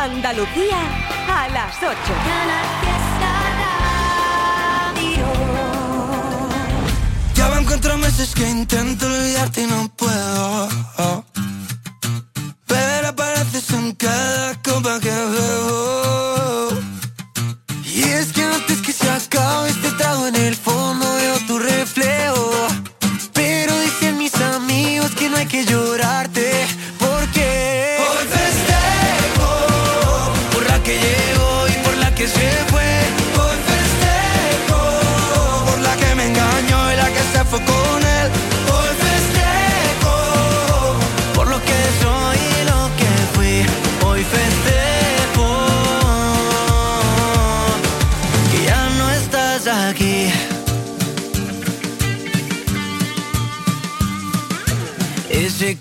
Andalucía a las 8. Ya van cuatro meses que intento olvidarte y no puedo. Pero apareces en cada copa que veo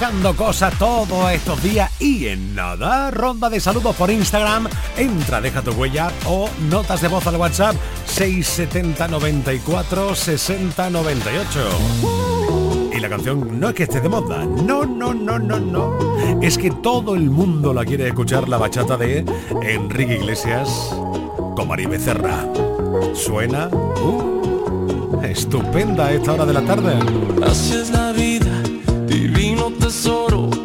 dejando cosas todos estos días y en nada, ronda de saludos por Instagram, entra, deja tu huella o notas de voz al WhatsApp 670 94 Y la canción no es que esté de moda, no, no, no, no, no. Es que todo el mundo la quiere escuchar, la bachata de Enrique Iglesias con Mari Becerra. Suena... Uh, estupenda a esta hora de la tarde. the sorrow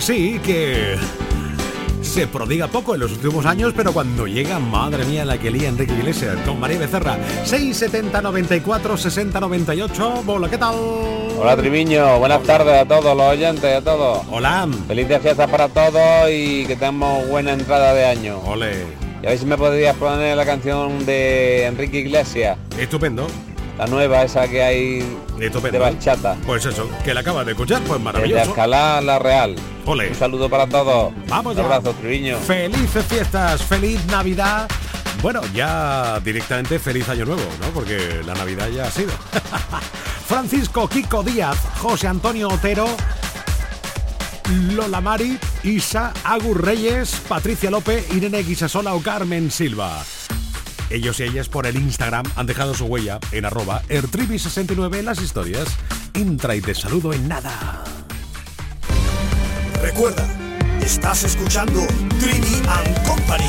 Sí, que se prodiga poco en los últimos años, pero cuando llega, madre mía, la que lía Enrique Iglesias con María Becerra. 670 94 60 98. Hola, ¿qué tal? Hola Triviño, buenas tardes a todos los oyentes, a todos. Hola. Feliz de fiestas para todos y que tengamos buena entrada de año. Ole. Y a ver si me podrías poner la canción de Enrique Iglesias, Estupendo. La nueva, esa que hay de bachata. Pues eso, que la acabas de escuchar, pues maravilloso. Alcalá, La Real. Ole. Un saludo para todos. Vamos Un abrazo, Triviño. Felices fiestas, feliz Navidad. Bueno, ya directamente feliz año nuevo, ¿no? Porque la Navidad ya ha sido. Francisco Kiko Díaz, José Antonio Otero, Lola Mari, Isa, Agur Reyes, Patricia López, Irene Guisasola o Carmen Silva. Ellos y ellas por el Instagram han dejado su huella en arroba ertribi69 en las historias. Entra y te saludo en nada. Recuerda, estás escuchando Trini and Company.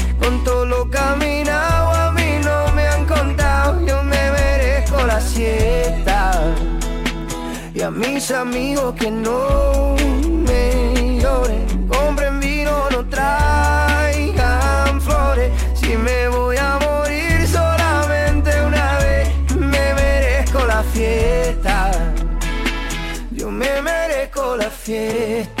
con todo lo caminado a mí no me han contado, yo me merezco la siesta. Y a mis amigos que no me lloren, compren vino, no traigan flores, si me voy a morir solamente una vez, me merezco la fiesta. Yo me merezco la fiesta.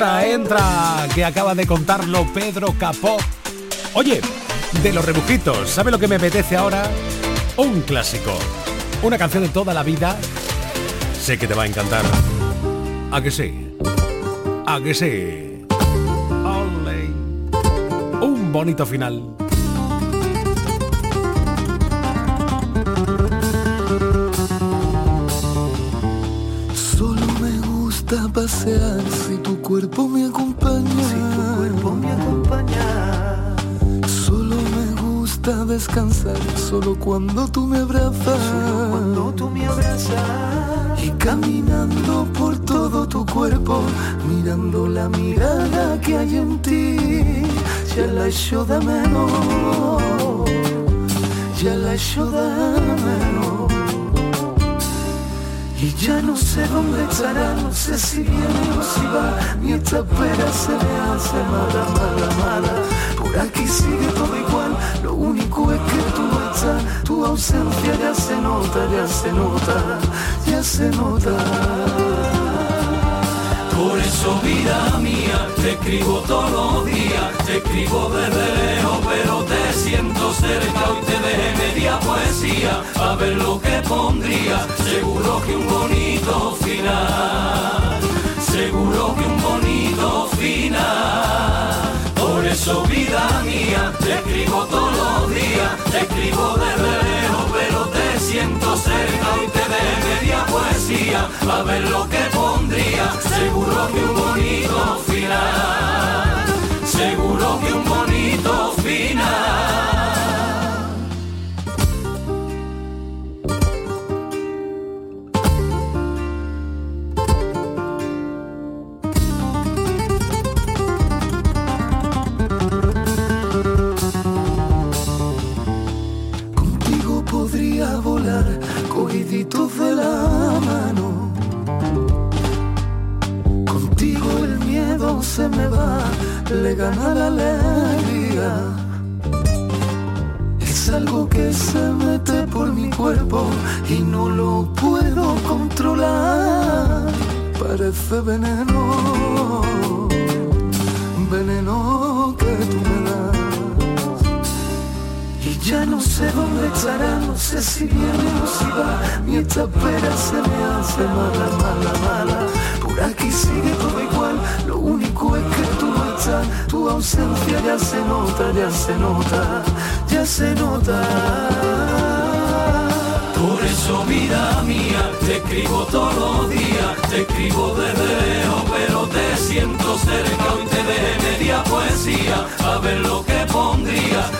Entra, entra, que acaba de contarlo Pedro Capó. Oye, de los rebujitos, ¿sabe lo que me apetece ahora? Un clásico, una canción de toda la vida. Sé que te va a encantar. ¿A que sí? ¿A que sí? Un bonito final. Solo me gusta pasear cuerpo me acompaña, si tu cuerpo me acompaña, solo me gusta descansar, solo cuando tú me abrazas, cuando tú me abrazas, y caminando por todo tu cuerpo, mirando la mirada que hay en ti, ya la echo de menos, ya la echo de menos. Y ya no sé dónde estará, no sé si viene o si va, mi esta espera se me hace mala, mala, mala. Por aquí sigue todo igual, lo único es que tú no estás, tu ausencia ya se nota, ya se nota, ya se nota. Por eso vida mía, te escribo todos los días, te escribo desde lejos, pero te siento cerca. Y te dejé media poesía, a ver lo que pondría, seguro que un bonito final, seguro que un bonito final. Por eso vida mía, te escribo todos los días, te escribo desde lejos, pero te siento cerca y te media poesía, a ver lo que pondría, seguro que un bonito final, seguro que un bonito final. Cogiditos de la mano. Contigo el miedo se me va, le gana la alegría. Es algo que se mete por mi cuerpo y no lo puedo controlar. Parece veneno, veneno ya no sé dónde estará, no sé si viene o si va. Mi esta espera se me hace mala, mala, mala. Por aquí sigue todo igual, lo único es que tú no estás. Tu ausencia ya se nota, ya se nota, ya se nota. Por eso vida mía, te escribo todos los días, te escribo desde lejos, pero te siento cerca y te dejé media poesía, a ver lo que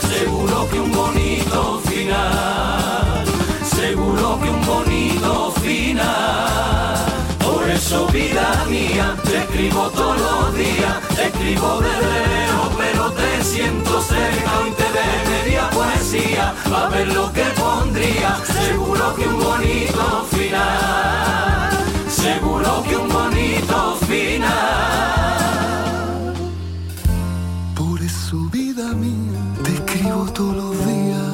seguro que un bonito final, seguro que un bonito final. Por eso vida mía, te escribo todos los días, escribo desde lejos, pero te siento cerca. Y te media poesía, a ver lo que pondría, seguro que un bonito final, seguro que un bonito final. Por eso vida mía, escribo todos los días.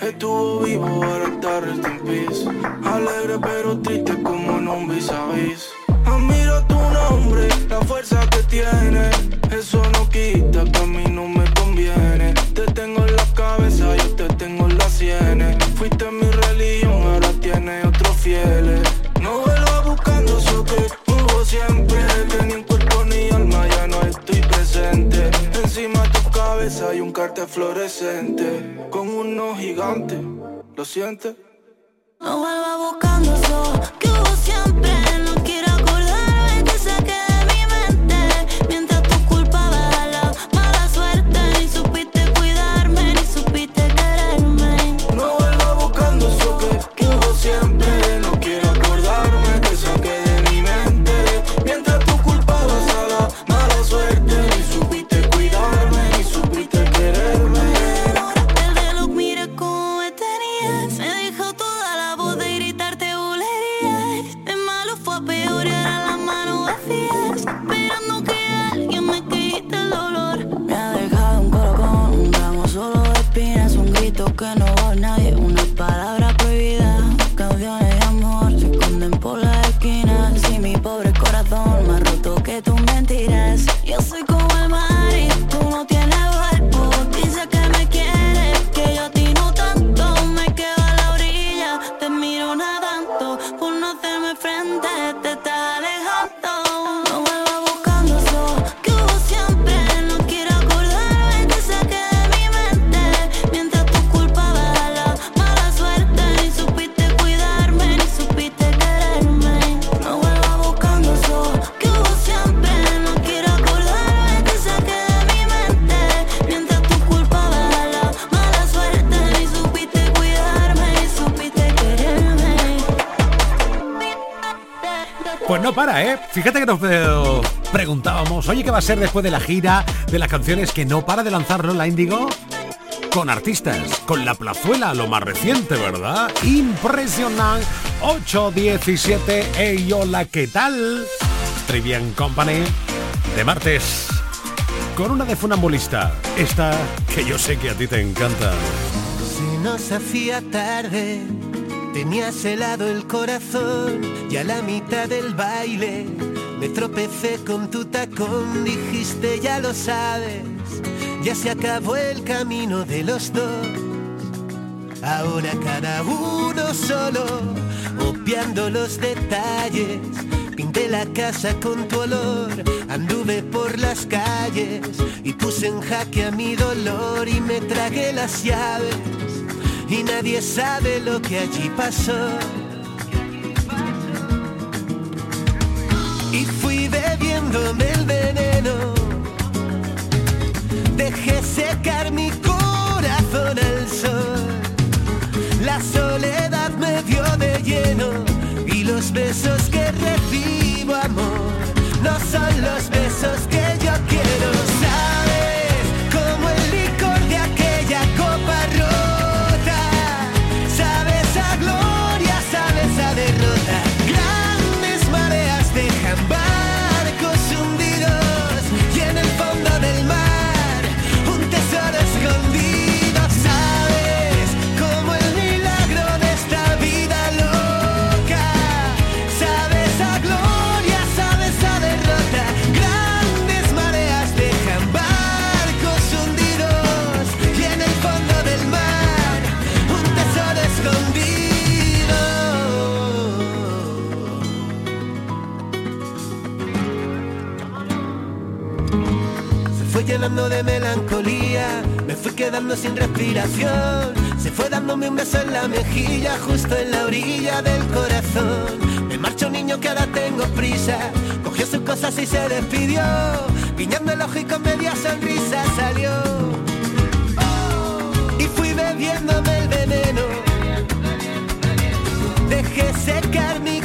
Estuvo vivo, ahora está rest in. Alegre pero triste como en un vis a vis. Admiro tu nombre, la fuerza que tiene. Eso no quita que a mí no me conviene. Te tengo en la cabeza, yo te tengo en las sienes. Fuiste mi religión, ahora tienes otros fieles. No vuelvas buscando eso que hubo siempre. Que ni cuerpo ni alma ya no estoy presente. Encima de tu cabeza hay un cartel fluorescente. Gigantes, ¿lo sientes? No vuelva buscando eso no para, ¿eh? Fíjate que nos eh, preguntábamos, oye, ¿qué va a ser después de la gira de las canciones que no para de lanzarlo la Índigo? Con artistas, con la plazuela, lo más reciente, ¿verdad? Impresionante. 8.17, hey, hola, ¿qué tal? Trivian Company de martes. Con una de funambulista, esta que yo sé que a ti te encanta. Si nos hacía tarde Tenías helado el corazón y a la mitad del baile. Me tropecé con tu tacón, dijiste ya lo sabes, ya se acabó el camino de los dos. Ahora cada uno solo, obviando los detalles, pinté la casa con tu olor, anduve por las calles y puse en jaque a mi dolor y me tragué las llaves y nadie sabe lo que allí pasó. Y fui bebiéndome el veneno, dejé secar mi corazón al sol. La soledad me dio de lleno y los besos que recibo amor no son los besos que yo quiero. Sin respiración. Se fue dándome un beso en la mejilla, justo en la orilla del corazón. Me marchó niño que ahora tengo prisa, cogió sus cosas y se despidió. Guiñando el ojo y con media sonrisa salió. Y fui bebiéndome el veneno. Dejé secar mi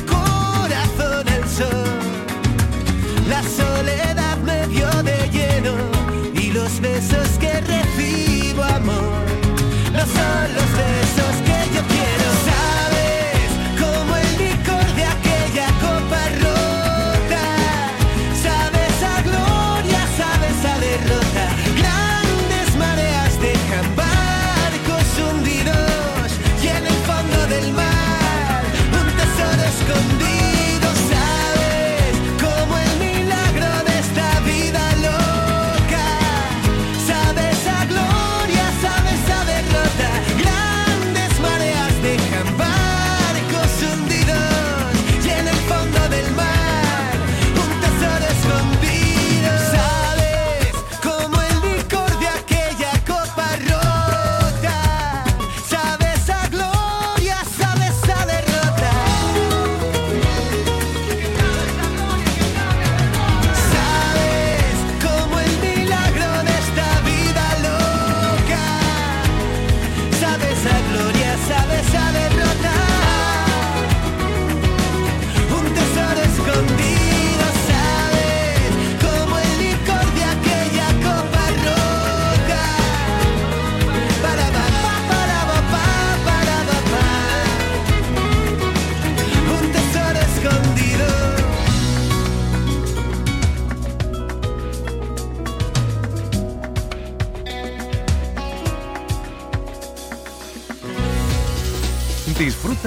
son los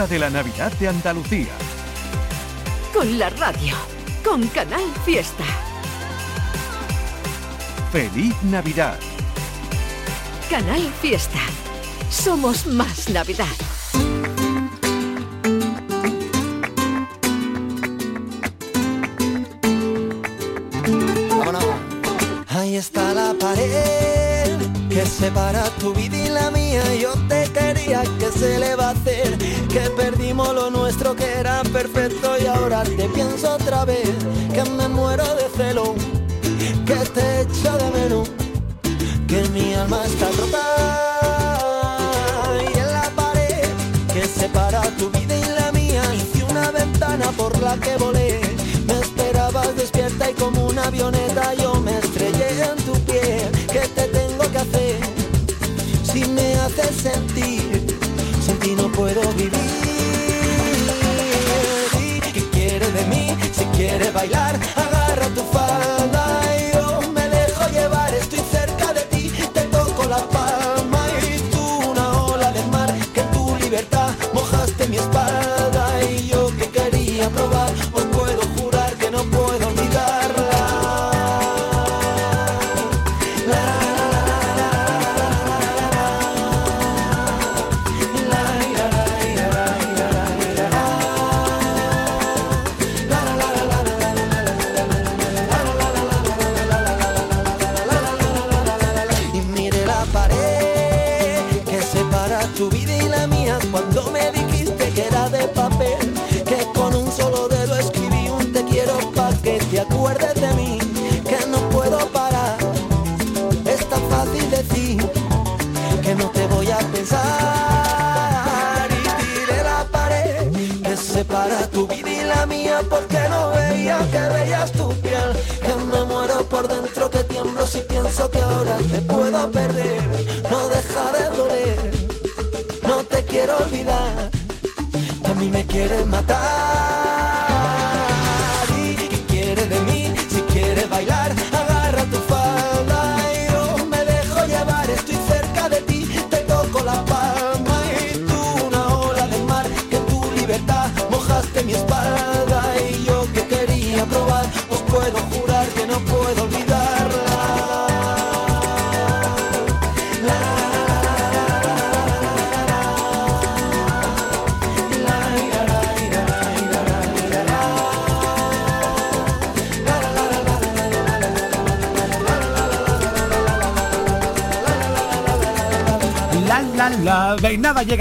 De la Navidad de Andalucía. Con la radio. Con Canal Fiesta. Feliz Navidad. Canal Fiesta. Somos más Navidad. Perfecto y ahora te pienso otra vez.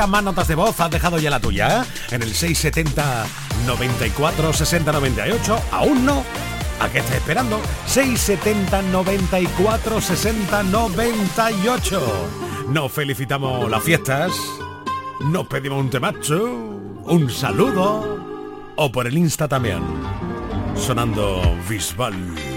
Más notas de voz, has dejado ya la tuya, ¿eh? En el 670 94 60 98, aún no. ¿A qué estás esperando? 670 94 60 98. Nos felicitamos las fiestas, nos pedimos un temacho, un saludo, o por el Insta también, sonando Bisbal.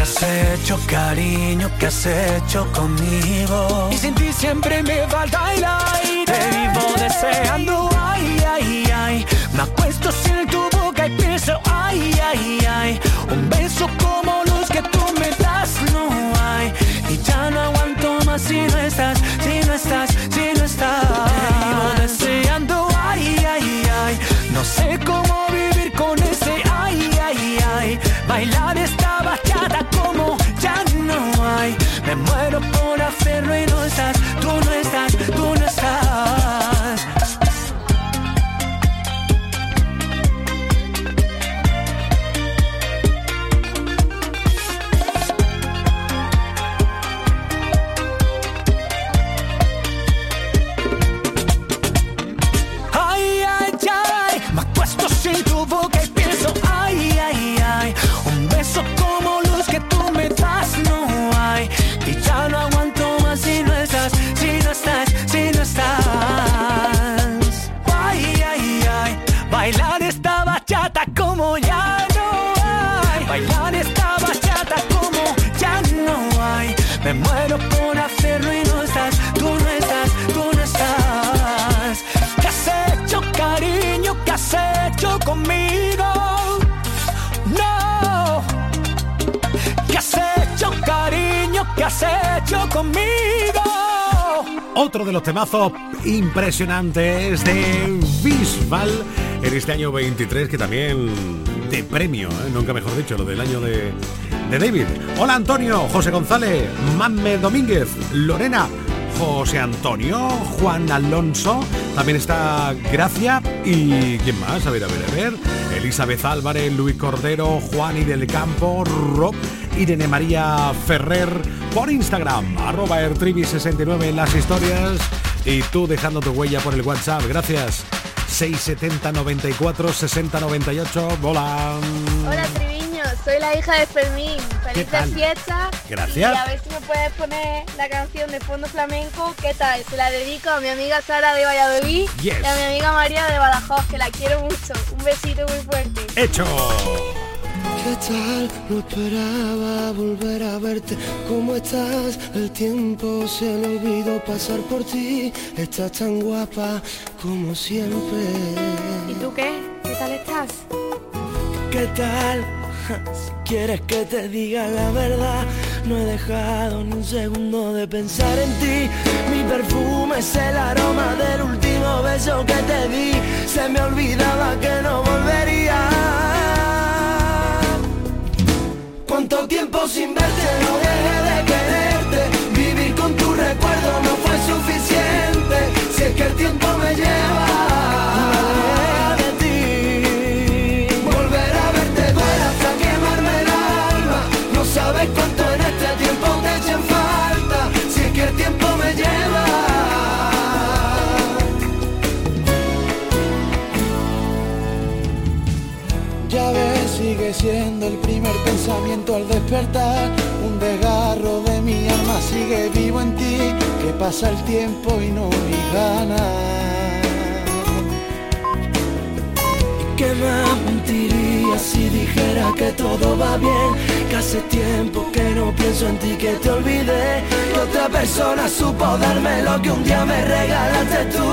¿Qué has hecho, cariño? ¿Qué has hecho conmigo? Y sin ti siempre me falta el aire. Te vivo deseando, ay, ay, ay. Me acuesto sin tu boca y pienso, ay, ay, ay. Un beso Otro de los temazos impresionantes de Bisbal en este año 23, que también de premio, ¿eh? nunca mejor dicho, lo del año de, de David. Hola Antonio, José González, Mamme Domínguez, Lorena, José Antonio, Juan Alonso, también está Gracia y ¿quién más? A ver, a ver, a ver. Elizabeth Álvarez, Luis Cordero, Juan y del Campo, Rob, Irene María Ferrer por Instagram, arroba ertrivi69 en las historias y tú dejando tu huella por el WhatsApp. Gracias. 670 94 60 98. Hola. Hola Triviño, soy la hija de Fermín. ¿Qué Felices tal? fiestas. Gracias. Y a ver si me puedes poner la canción de fondo flamenco. ¿Qué tal? Se la dedico a mi amiga Sara de Valladolid Yes. y a mi amiga María de Badajoz, que la quiero mucho. Un besito muy fuerte. Hecho. ¿Qué tal? No esperaba volver a verte. ¿Cómo estás? El tiempo se le olvidó pasar por ti. Estás tan guapa como siempre. ¿Y tú qué? ¿Qué tal estás? ¿Qué tal? Si quieres que te diga la verdad, no he dejado ni un segundo de pensar en ti. Mi perfume es el aroma del último beso que te di. Se me olvidaba que no volvería. ¿Cuánto tiempo sin verte? No dejé de quererte. Vivir con tu recuerdo no fue suficiente. Si es que el tiempo me lleva. Siendo el primer pensamiento al despertar. Un desgarro de mi alma sigue vivo en ti. Que pasa el tiempo y no mi ganas. ¿Y qué más mentiría si dijera que todo va bien? Que hace tiempo que no pienso en ti, que te olvidé. Que otra persona supo darme lo que un día me regalaste tú.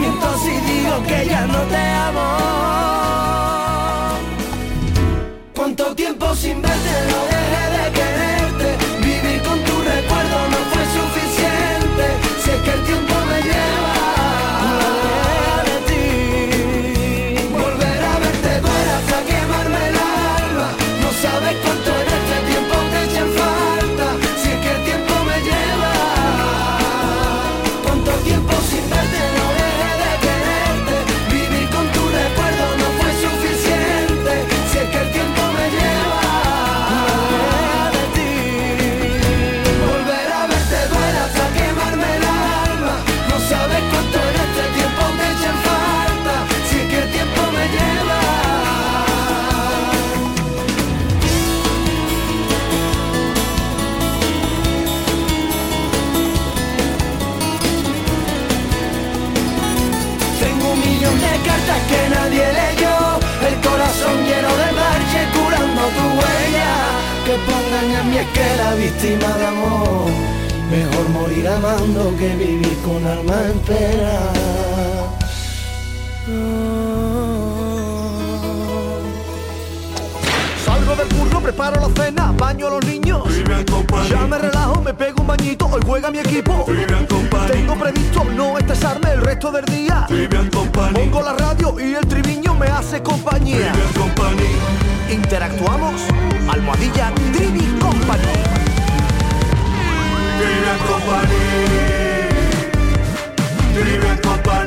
Miento si digo que ya no te amo. ¿Cuánto tiempo sin verte no dejé de quererte? Vivir con tu recuerdo no fue suficiente. Es que el tiempo A mí es que la víctima de amor Mejor morir amando que vivir con alma en pena Salgo del curro, preparo la cena, baño a los niños. Ya me relajo, me pego un bañito, hoy juega mi equipo. Tengo previsto no estresarme el resto del día. Pongo la radio y el triviño me hace compañía. Interactuamos, almohadilla Trivi Company. Trivian Company. Trivian Company.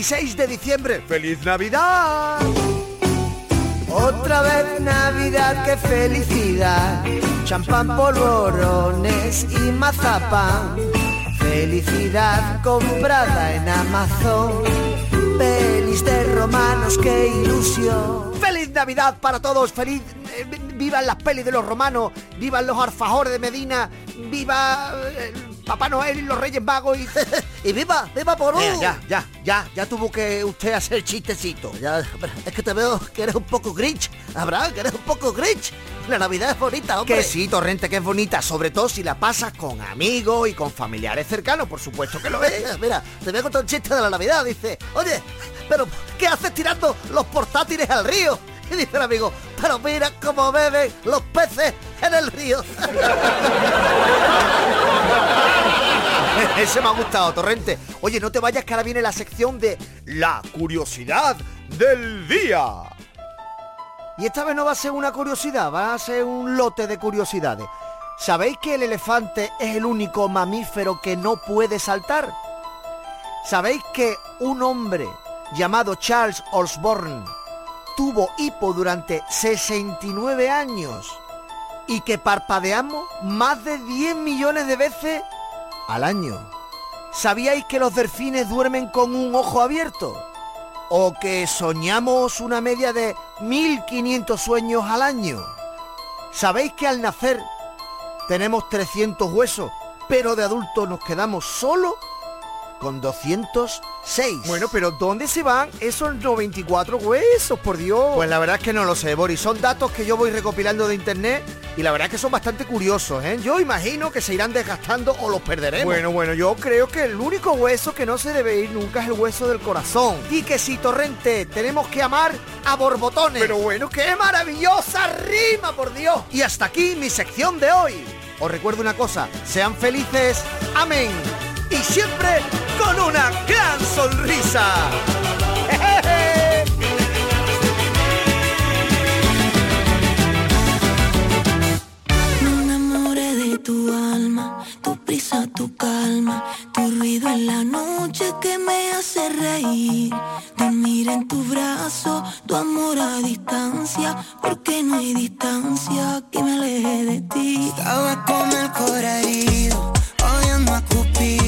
26 de diciembre. ¡Feliz Navidad! Otra vez Navidad, qué felicidad. Champán, polvorones y mazapán. Felicidad comprada en Amazon. Pelis de romanos, qué ilusión. ¡Feliz Navidad para todos! ¡Feliz! eh, ¡Vivan las pelis de los romanos! ¡Vivan los alfajores de Medina! ¡Viva eh, Papá Noel y los Reyes Magos! Y, y viva, viva por Eh, ya, ya, ya, ya tuvo que usted hacer chistecito. Ya, es que te veo que eres un poco grinch. Abraham, que eres un poco grinch. La Navidad es bonita, hombre. Que sí, Torrente, que es bonita, sobre todo si la pasas con amigos y con familiares cercanos, por supuesto que lo es. Mira, te voy a contar un chiste de la Navidad. Dice, oye, pero ¿qué haces tirando los portátiles al río? Y dice el amigo, pero mira cómo beben los peces en el río. Ese me ha gustado, Torrente. Oye, no te vayas que ahora viene la sección de la curiosidad del día. Y esta vez no va a ser una curiosidad, va a ser un lote de curiosidades. ¿Sabéis que el elefante es el único mamífero que no puede saltar? ¿Sabéis que un hombre llamado Charles Osborne tuvo hipo durante 69 años y que parpadeamos más de 10 millones de veces al año? ¿Sabíais que los delfines duermen con un ojo abierto? ¿O que soñamos una media de 1500 sueños al año? ¿Sabéis que al nacer tenemos 300 huesos, pero de adultos nos quedamos solo con 206? Bueno, pero ¿dónde se van esos 94 huesos, por Dios? Pues la verdad es que no lo sé, Boris. Son datos que yo voy recopilando de internet y la verdad es que son bastante curiosos, ¿eh? Yo imagino que se irán desgastando o los perderemos. Bueno, bueno, yo creo que el único hueso que no se debe ir nunca es el hueso del corazón. Y que si Torrente tenemos que amar a borbotones. Pero bueno, qué maravillosa rima, por Dios. Y hasta aquí mi sección de hoy. Os recuerdo una cosa, sean felices, amén. Y siempre con una gran sonrisa. Me enamoré de tu alma, tu prisa, tu calma, tu ruido en la noche que me hace reír. Dormir en tu brazo, tu amor a distancia, porque no hay distancia que me aleje de ti. Estaba con el corazón herido, odiando a Cupido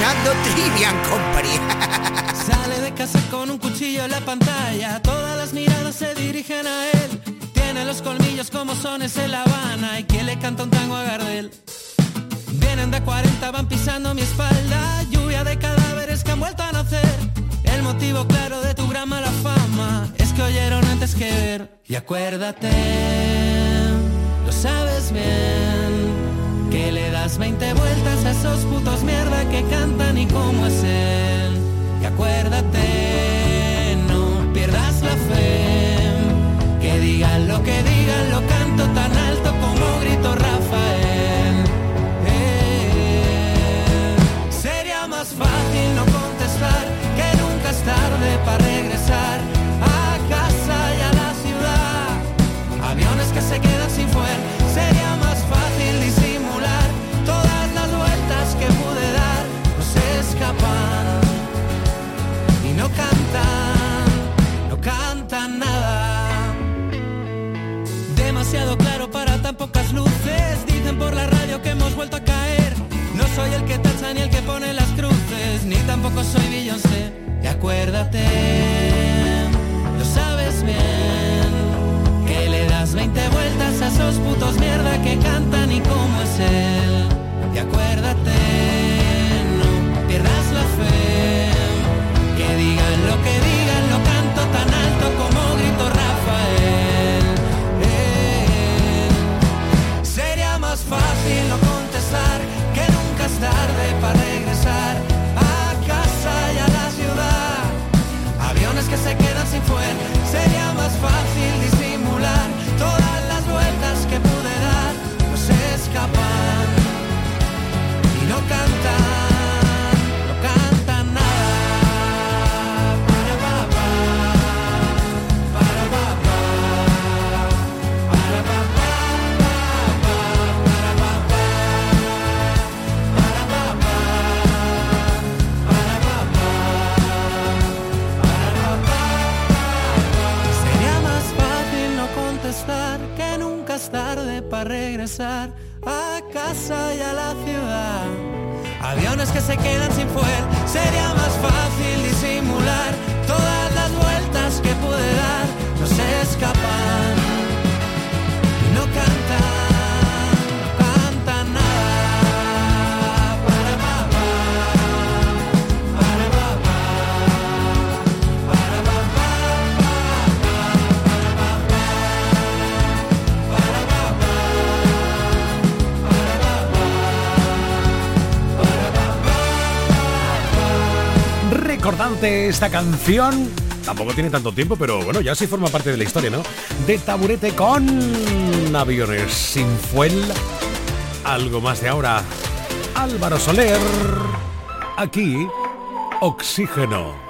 escuchando Trivian Company. Sale de casa con un cuchillo en la pantalla, todas las miradas se dirigen a él. Tiene los colmillos como sones en La Habana y que le canta un tango a Gardel. Vienen de 40, van pisando mi espalda, lluvia de cadáveres que han vuelto a nacer. El motivo claro de tu gran mala fama es que oyeron antes que ver. Y acuérdate, lo sabes bien, que le das 20 vueltas a esos putos mierda que cantan y cómo es él. Y acuérdate, no pierdas la fe, que digan lo que digan, lo canto tan alto como grito Rafael. Eh, Sería más fácil no contestar que nunca es tarde para por la radio que hemos vuelto a caer. No soy el que tacha ni el que pone las cruces, ni tampoco soy Beyoncé. Y acuérdate, lo sabes bien, que le das 20 vueltas a esos putos mierda que cantan y cómo es él. Y acuérdate, no pierdas la fe, que digan lo que digan, lo canto tan alto como grito Rafael. Tarde para regresar a casa y a la ciudad. Aviones que se quedan sin fuel. Sería más fácil Aviones que se quedan sin fuel, sería más fácil disimular todas las vueltas que pude dar. Esta canción. Tampoco tiene tanto tiempo, pero bueno, ya sí forma parte de la historia, ¿no? De taburete con aviones sin fuel. Algo más de ahora. Álvaro Soler. Aquí, oxígeno.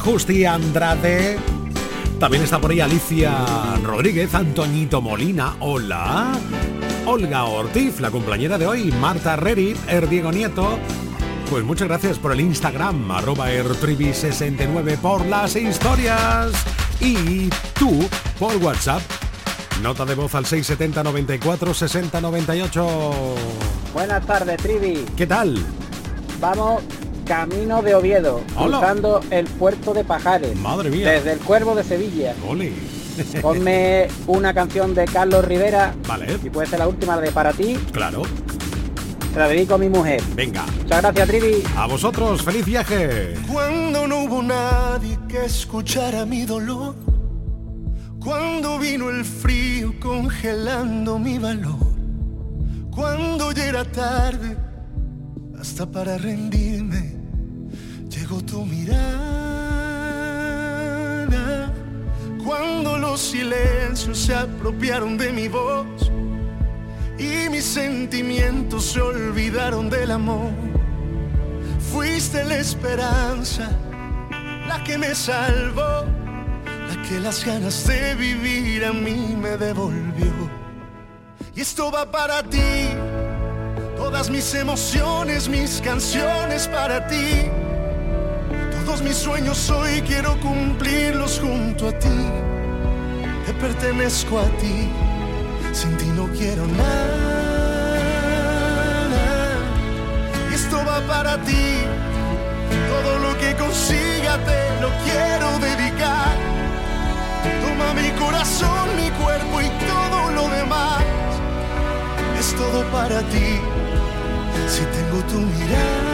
Justi Andrade. También está por ahí Alicia Rodríguez, Antoñito Molina. Hola. Olga Ortiz, la cumpleañera de hoy. Marta Reri, Er Diego Nieto. Pues muchas gracias por el Instagram, arroba ertribi69 por las historias. Y tú por WhatsApp. Nota de voz al 670 94 60 98. Buenas tardes, Trivi. ¿Qué tal? Vamos camino de Oviedo, Hola. cruzando el puerto de Pajares. Madre mía. Desde el Cuervo de Sevilla. Ole. Ponme una canción de Carlos Rivera. Vale. Y puede ser la última, la de Para ti. Claro. Se la dedico a mi mujer. Venga. Muchas gracias, Trivi. A vosotros, feliz viaje. Cuando no hubo nadie que escuchara mi dolor, cuando vino el frío congelando mi valor, cuando ya era tarde, hasta para rendirme, tu mirada. Cuando los silencios se apropiaron de mi voz y mis sentimientos se olvidaron del amor. Fuiste la esperanza, la que me salvó, la que las ganas de vivir a mí me devolvió. Y esto va para ti, todas mis emociones, mis canciones para ti. Todos mis sueños hoy quiero cumplirlos junto a ti. Te pertenezco a ti, sin ti no quiero nada. Esto va para ti, todo lo que consiga te lo quiero dedicar. Toma mi corazón, mi cuerpo y todo lo demás. Es todo para ti, si tengo tu mirada.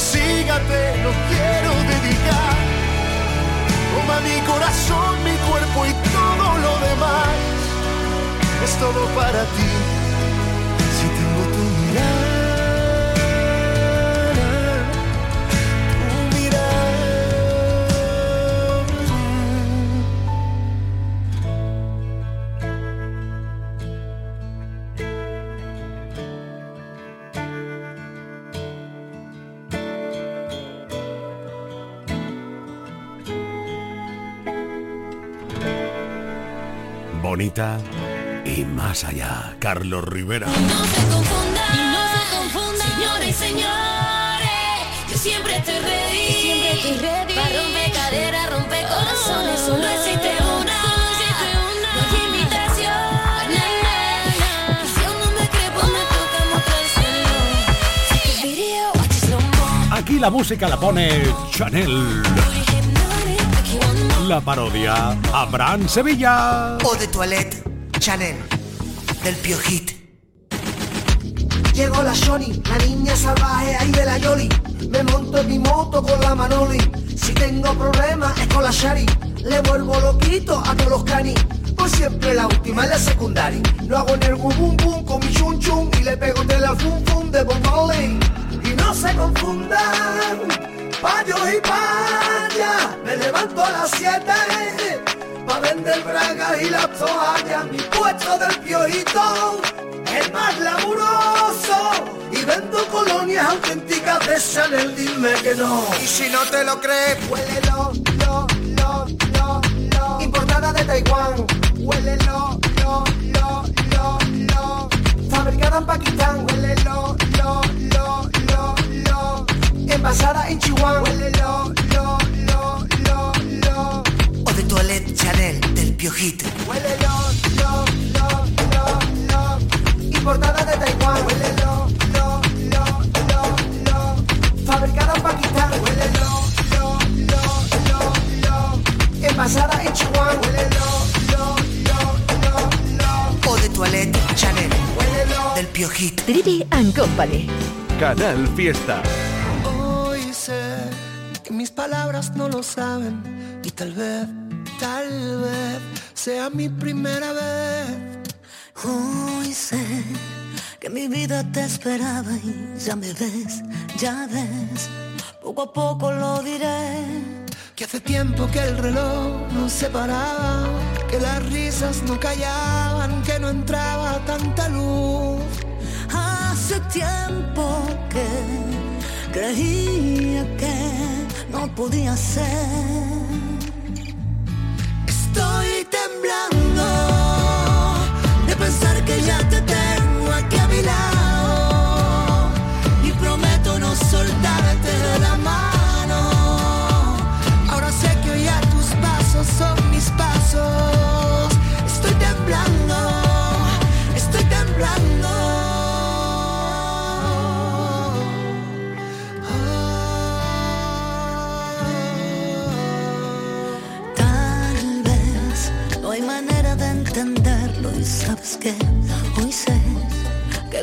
Lo que consiga te lo quiero dedicar. Toma mi corazón, mi cuerpo y todo lo demás. Es todo para ti, bonita y más allá. Carlos Rivera. No se confunda, no se confunda, señores y señores. Yo siempre estoy ready, siempre estoy ready. Para romper caderas, romper corazones, solo existe una. Y. Aquí la música la pone Chanel. La parodia Abraham Sevilla. O de Toilette, Chanel, del Piojit. Llegó la Shoni, la niña salvaje ahí de la Yoli. Me monto en mi moto con la Manoli. Si tengo problemas es con la Shari. Le vuelvo loquito a todos los canis. Por siempre la última en la secundaria. Lo hago en el bum bum con mi chun chun. Y le pego de la fum fum de Bob. Y no se confundan, payos y payas. Me levanto a las 7 pa' vender bragas y las toallas. Mi puesto del piojito es más laburoso y vendo colonias auténticas de Chanel, dime que no. Y si no te lo crees, Huélelo, lo, lo, lo, lo. Importada de Taiwán. Huélelo, lo, lo, lo, lo. Fabricada en Pakistán. Huélelo, lo, lo, lo, lo. Envasada en Chihuahua. Huélelo, lo, lo, lo, lo. o de Toilette, Chanel, del Piojit. Huélelo, lo, lo, lo, lo. Importada de Taiwán. Huélelo, lo, lo, lo, lo. Fabricada en Pakistán. Huélelo, lo, lo, lo, lo. Envasada en Chihuahua. Huélelo, lo, lo, lo, lo. O de Toilette, Chanel, Huélelo. del Piojit. Trivi and Company. Canal Fiesta. Palabras no lo saben y tal vez, tal vez sea mi primera vez. Hoy sé que mi vida te esperaba y ya me ves, ya ves. Poco a poco lo diré. Que hace tiempo que el reloj no se paraba, que las risas no callaban, que no entraba tanta luz. Hace tiempo que creía que no podía ser. Estoy temblando de pensar que ya te tengo aquí a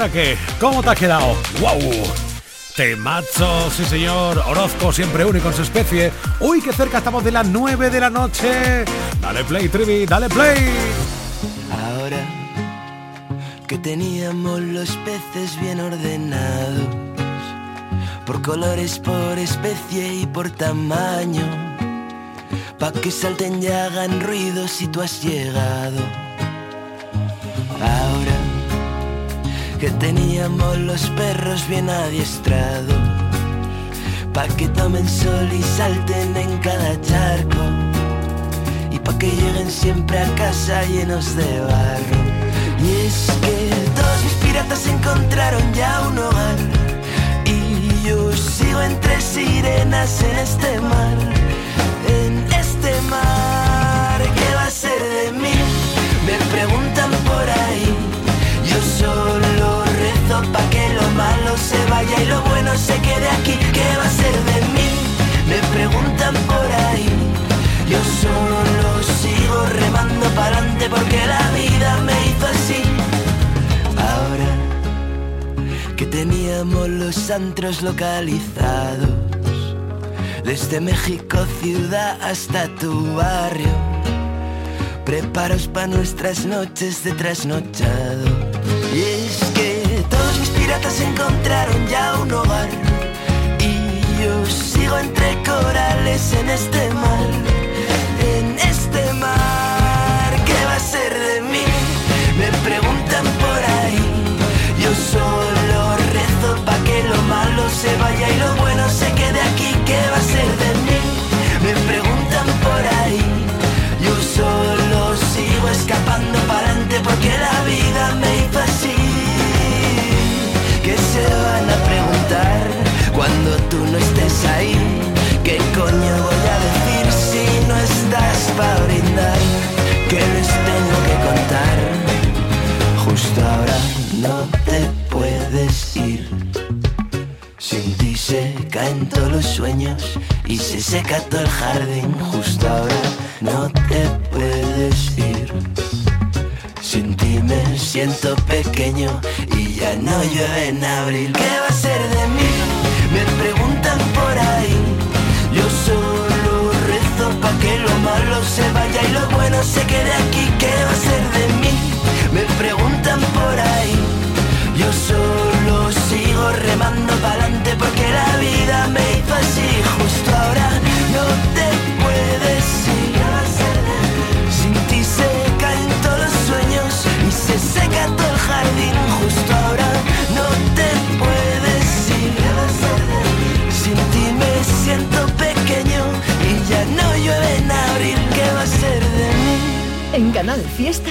¿Ahora qué? ¿Cómo te has quedado? ¡Wow! Temazo, sí señor. Orozco, siempre único en su especie. Uy, que cerca estamos de las 9 de la noche. Dale play, Trivi, dale play. Ahora que teníamos los peces bien ordenados, por colores, por especie y por tamaño, pa' que salten y hagan ruido si tú has llegado. Ahora que teníamos los perros bien adiestrados, pa' que tomen sol y salten en cada charco, y pa' que lleguen siempre a casa llenos de barro. Y es que todos mis piratas encontraron ya un hogar, y yo sigo entre sirenas en este mar, en este mar. ¿Qué va a ser de mí? Me preguntan por ahí. Yo solo pa' que lo malo se vaya y lo bueno se quede aquí. ¿Qué va a ser de mí? Me preguntan por ahí. Yo solo sigo remando para adelante porque la vida me hizo así. Ahora que teníamos los antros localizados, desde México ciudad hasta tu barrio. Preparaos para nuestras noches de trasnochado. Y piratas encontraron ya un hogar. Y yo sigo entre corales en este mar. En este mar, ¿qué va a ser de mí? Me preguntan por ahí. Yo solo rezo pa' que lo malo se vaya ahí. ¿Qué coño voy a decir si no estás para brindar? ¿Qué les tengo que contar? Justo ahora no te puedes ir. Sin ti se caen todos los sueños y se seca todo el jardín. Justo ahora no te puedes ir. Sin ti me siento pequeño y ya no llueve en abril. ¿Qué va a ser de mí? Me preguntan malo se vaya y lo bueno se quede aquí. ¿Qué va a ser de mí? Me preguntan por ahí. Yo solo sigo remando para adelante porque la vida me hizo así. Justo ahora no te puedes ir. Sin ti se caen todos los sueños y se seca todo el jardín. Justo ahora Canal Fiesta